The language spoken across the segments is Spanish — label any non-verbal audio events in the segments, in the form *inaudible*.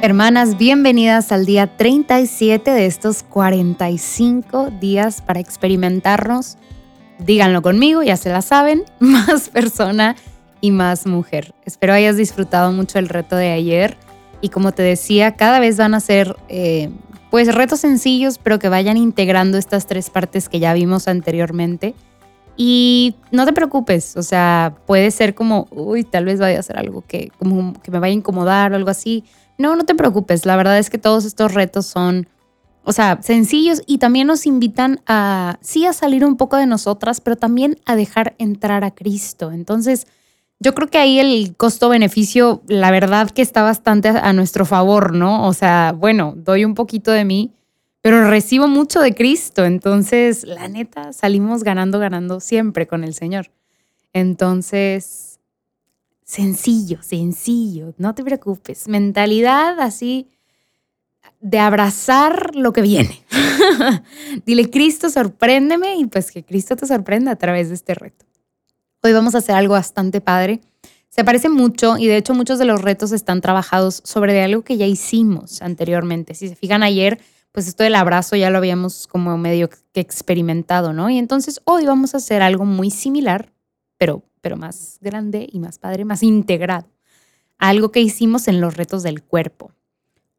Hermanas, bienvenidas al día 37 de estos 45 días para experimentarnos. Díganlo conmigo, ya se la saben, *laughs* más persona y más mujer. Espero hayas disfrutado mucho el reto de ayer y como te decía, cada vez van a ser eh, pues retos sencillos, pero que vayan integrando estas tres partes que ya vimos anteriormente. Y no te preocupes, o sea, puede ser como, uy, tal vez vaya a ser algo que, como, que me vaya a incomodar o algo así no, no te preocupes. La verdad es que todos estos retos son, o sea, sencillos y también nos invitan a, sí, a salir un poco de nosotras, pero también a dejar entrar a Cristo. Entonces, yo creo que ahí el costo-beneficio, la verdad que está bastante a nuestro favor, ¿no? O sea, bueno, doy un poquito de mí, pero recibo mucho de Cristo. Entonces, la neta, salimos ganando, ganando siempre con el Señor. Entonces, sencillo, sencillo, no te preocupes. Mentalidad así de abrazar lo que viene. *laughs* Dile, Cristo, sorpréndeme y pues que Cristo te sorprenda a través de este reto. Hoy vamos a hacer algo bastante padre. Se parece mucho y de hecho muchos de los retos están trabajados sobre algo que ya hicimos anteriormente. Si se fijan ayer, pues esto del abrazo ya lo habíamos como medio que experimentado, ¿no? Y entonces hoy vamos a hacer algo muy similar, pero pero más grande y más padre, más integrado. Algo que hicimos en los retos del cuerpo.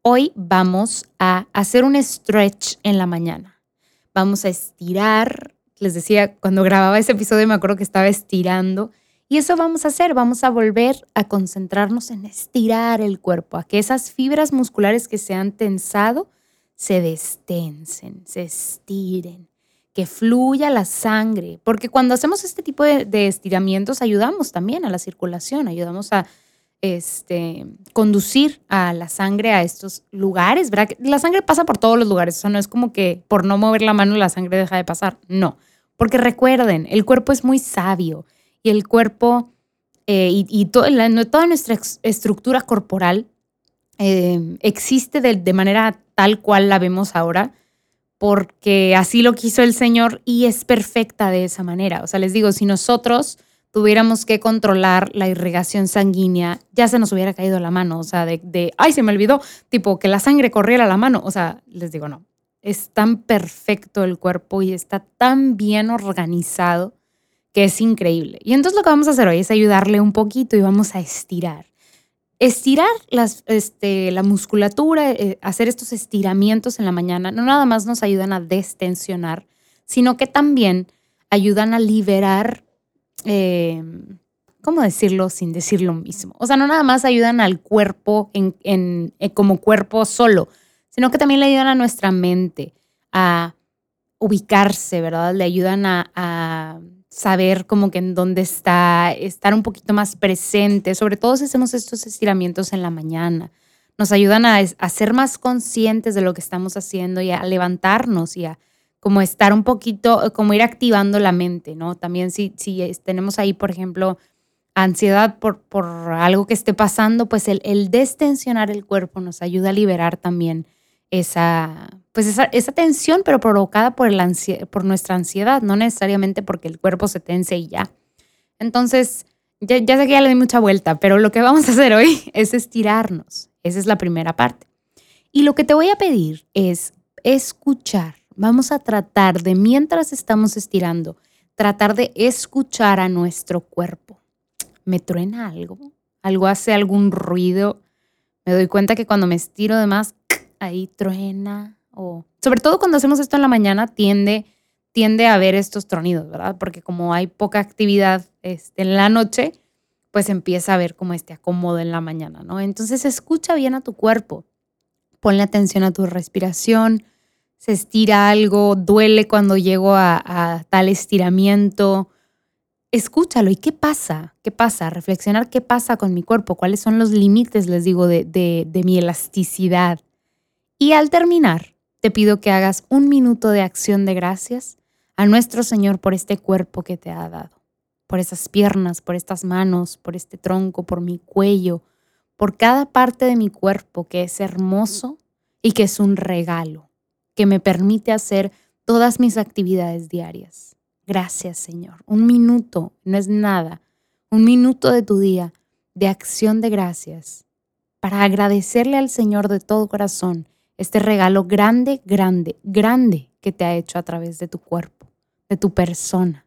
Hoy vamos a hacer un stretch en la mañana. Vamos a estirar. Les decía, cuando grababa ese episodio me acuerdo que estaba estirando. Y eso vamos a hacer, vamos a volver a concentrarnos en estirar el cuerpo, a que esas fibras musculares que se han tensado se destensen, se estiren que fluya la sangre, porque cuando hacemos este tipo de, estiramientos ayudamos también a la circulación, ayudamos a este, conducir a la sangre a estos lugares, ¿verdad? La sangre pasa por todos los lugares, o no es como que por no mover la mano la sangre deja de pasar, no, porque recuerden, el cuerpo es muy sabio y el cuerpo eh, y, toda nuestra estructura corporal eh, existe de manera tal cual la vemos ahora porque así lo quiso el Señor y es perfecta de esa manera. O sea, les digo, si nosotros tuviéramos que controlar la irrigación sanguínea, ya se nos hubiera caído la mano, o sea, de, de, ay, se me olvidó, tipo, que la sangre corriera la mano. O sea, les digo, no, es tan perfecto el cuerpo y está tan bien organizado que es increíble. Y entonces lo que vamos a hacer hoy es ayudarle un poquito y vamos a estirar estirar este, la musculatura, eh, hacer estos estiramientos en la mañana, no nada más nos ayudan a destensionar, sino que también ayudan a liberar, eh, ¿cómo decirlo sin decir lo mismo? O sea, no nada más ayudan al cuerpo en, eh, como cuerpo solo, sino que también le ayudan a nuestra mente a ubicarse, ¿verdad? Le ayudan a saber como que en dónde está, estar un poquito más presente, sobre todo si hacemos estos estiramientos en la mañana. Nos ayudan a, ser más conscientes de lo que estamos haciendo y a levantarnos y a como estar un poquito, como ir activando la mente, ¿no? También si, si tenemos ahí, por ejemplo, ansiedad por, por algo que esté pasando, pues el, el destensionar el cuerpo nos ayuda a liberar también esa, pues esa, tensión, pero provocada por nuestra ansiedad, no necesariamente porque el cuerpo se tense y ya. Entonces, ya, ya sé que ya le di mucha vuelta, pero lo que vamos a hacer hoy *laughs* es estirarnos. Esa es la primera parte. Y lo que te voy a pedir es escuchar. Vamos a tratar de, mientras estamos estirando, tratar de escuchar a nuestro cuerpo. ¿Me truena algo? ¿Algo hace algún ruido? Me doy cuenta que cuando me estiro de más, ahí truena sobre todo cuando hacemos esto en la mañana tiende tiende a haber estos tronidos, ¿verdad? Porque como hay poca actividad este, en la noche, pues empieza a haber como este acomodo en la mañana, ¿no? Entonces escucha bien a tu cuerpo, ponle atención a tu respiración, se estira algo, duele cuando llego a, tal estiramiento, escúchalo. Y qué pasa, qué pasa, reflexionar qué pasa con mi cuerpo, cuáles son los límites, les digo, de, de mi elasticidad. Y al terminar, te pido que hagas un minuto de acción de gracias a nuestro Señor por este cuerpo que te ha dado, por esas piernas, por estas manos, por este tronco, por mi cuello, por cada parte de mi cuerpo que es hermoso y que es un regalo, que me permite hacer todas mis actividades diarias. Gracias, Señor. Un minuto no es nada. un minuto de tu día de acción de gracias para agradecerle al Señor de todo corazón este regalo grande, grande, grande que te ha hecho a través de tu cuerpo, de tu persona.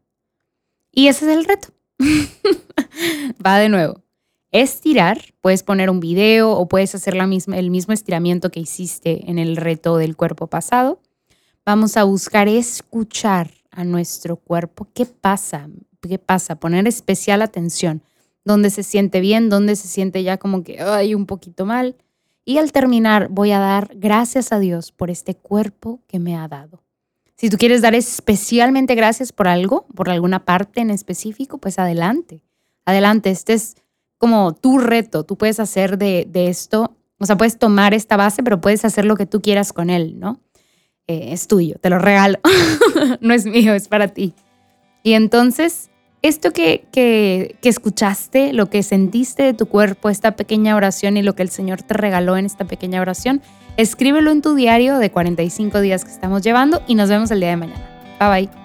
Y ese es el reto. *laughs* Va de nuevo. Estirar, puedes poner un video o puedes hacer la misma, el mismo estiramiento que hiciste en el reto del cuerpo pasado. Vamos a buscar escuchar a nuestro cuerpo. ¿Qué pasa? ¿Qué pasa? Poner especial atención. ¿Dónde se siente bien? ¿Dónde se siente ya como que hay un poquito mal? Y al terminar voy a dar gracias a Dios por este cuerpo que me ha dado. Si tú quieres dar especialmente gracias por algo, por alguna parte en específico, pues adelante. Adelante, este es como tu reto. Tú puedes hacer de, esto, o sea, puedes tomar esta base, pero puedes hacer lo que tú quieras con él, ¿no? Eh, es tuyo, te lo regalo. *laughs* no es mío, es para ti. Y entonces esto que, que, escuchaste, lo que sentiste de tu cuerpo, esta pequeña oración y lo que el Señor te regaló en esta pequeña oración, escríbelo en tu diario de 45 días que estamos llevando y nos vemos el día de mañana. Bye bye.